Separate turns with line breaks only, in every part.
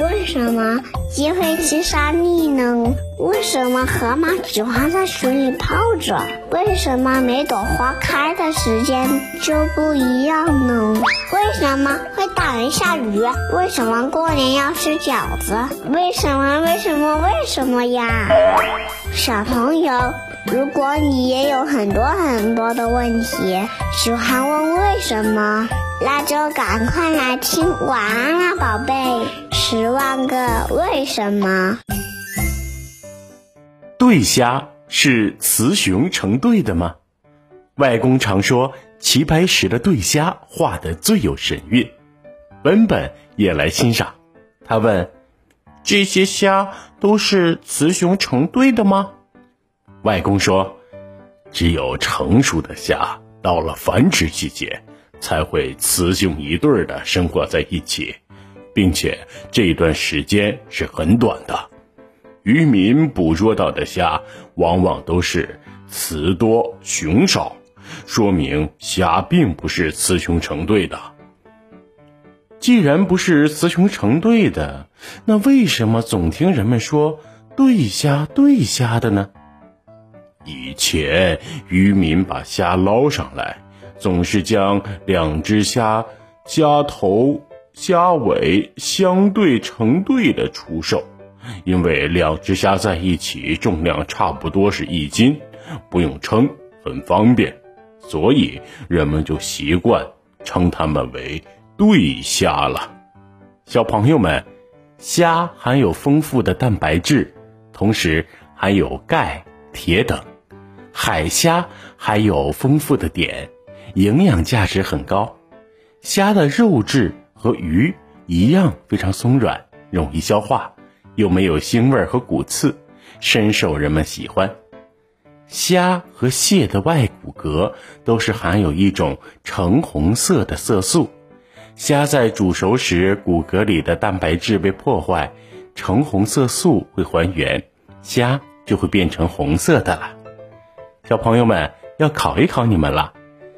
为什么鸡会吃沙粒呢？为什么河马喜欢在水里泡着？为什么每朵花开的时间就不一样呢？为什么会打雷下雨？为什么过年要吃饺子？为什么？为什么？为什么呀？小朋友，如果你也有很多很多的问题，喜欢问为什么，那就赶快来听晚安啦，宝贝。十万个为什么？
对虾是雌雄成对的吗？外公常说齐白石的对虾画的最有神韵，本本也来欣赏。他问：这些虾都是雌雄成对的吗？外公说：只有成熟的虾到了繁殖季节，才会雌雄一对的生活在一起。并且这段时间是很短的，渔民捕捉到的虾往往都是雌多雄少，说明虾并不是雌雄成对的。既然不是雌雄成对的，那为什么总听人们说对虾对虾的呢？以前渔民把虾捞上来，总是将两只虾虾头。虾尾相对成对的出售，因为两只虾在一起重量差不多是一斤，不用称，很方便，所以人们就习惯称它们为对虾了。小朋友们，虾含有丰富的蛋白质，同时含有钙、铁等，海虾还有丰富的碘，营养价值很高。虾的肉质。和鱼一样非常松软，容易消化，又没有腥味和骨刺，深受人们喜欢。虾和蟹的外骨骼都是含有一种橙红色的色素，虾在煮熟时，骨骼里的蛋白质被破坏，橙红色素会还原，虾就会变成红色的了。小朋友们要考一考你们了，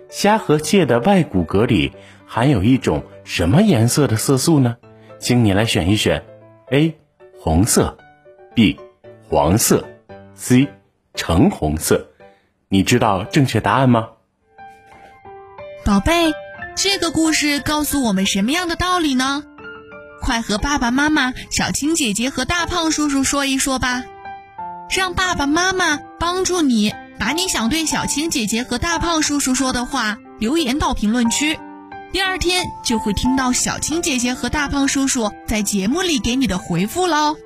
虾和蟹的外骨骼里。含有一种什么颜色的色素呢？请你来选一选：A. 红色，B. 黄色，C. 橙红色。你知道正确答案吗？
宝贝，这个故事告诉我们什么样的道理呢？快和爸爸妈妈、小青姐姐和大胖叔叔说一说吧，让爸爸妈妈帮助你把你想对小青姐姐和大胖叔叔说的话留言到评论区。第二天就会听到小青姐姐和大胖叔叔在节目里给你的回复喽。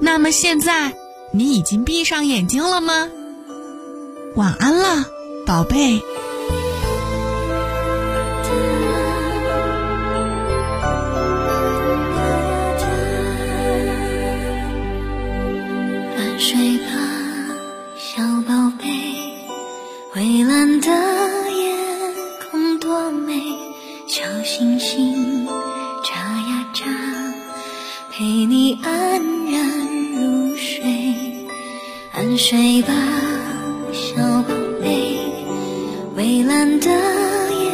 那么现在你已经闭上眼睛了吗？晚安了，宝贝。
睡吧，小宝贝。蔚蓝的夜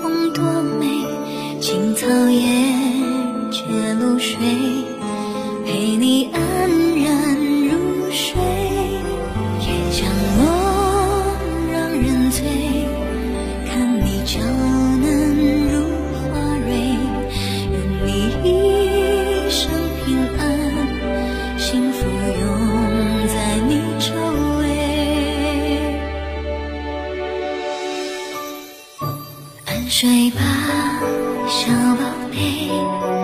空多美，青草也睡吧小宝贝。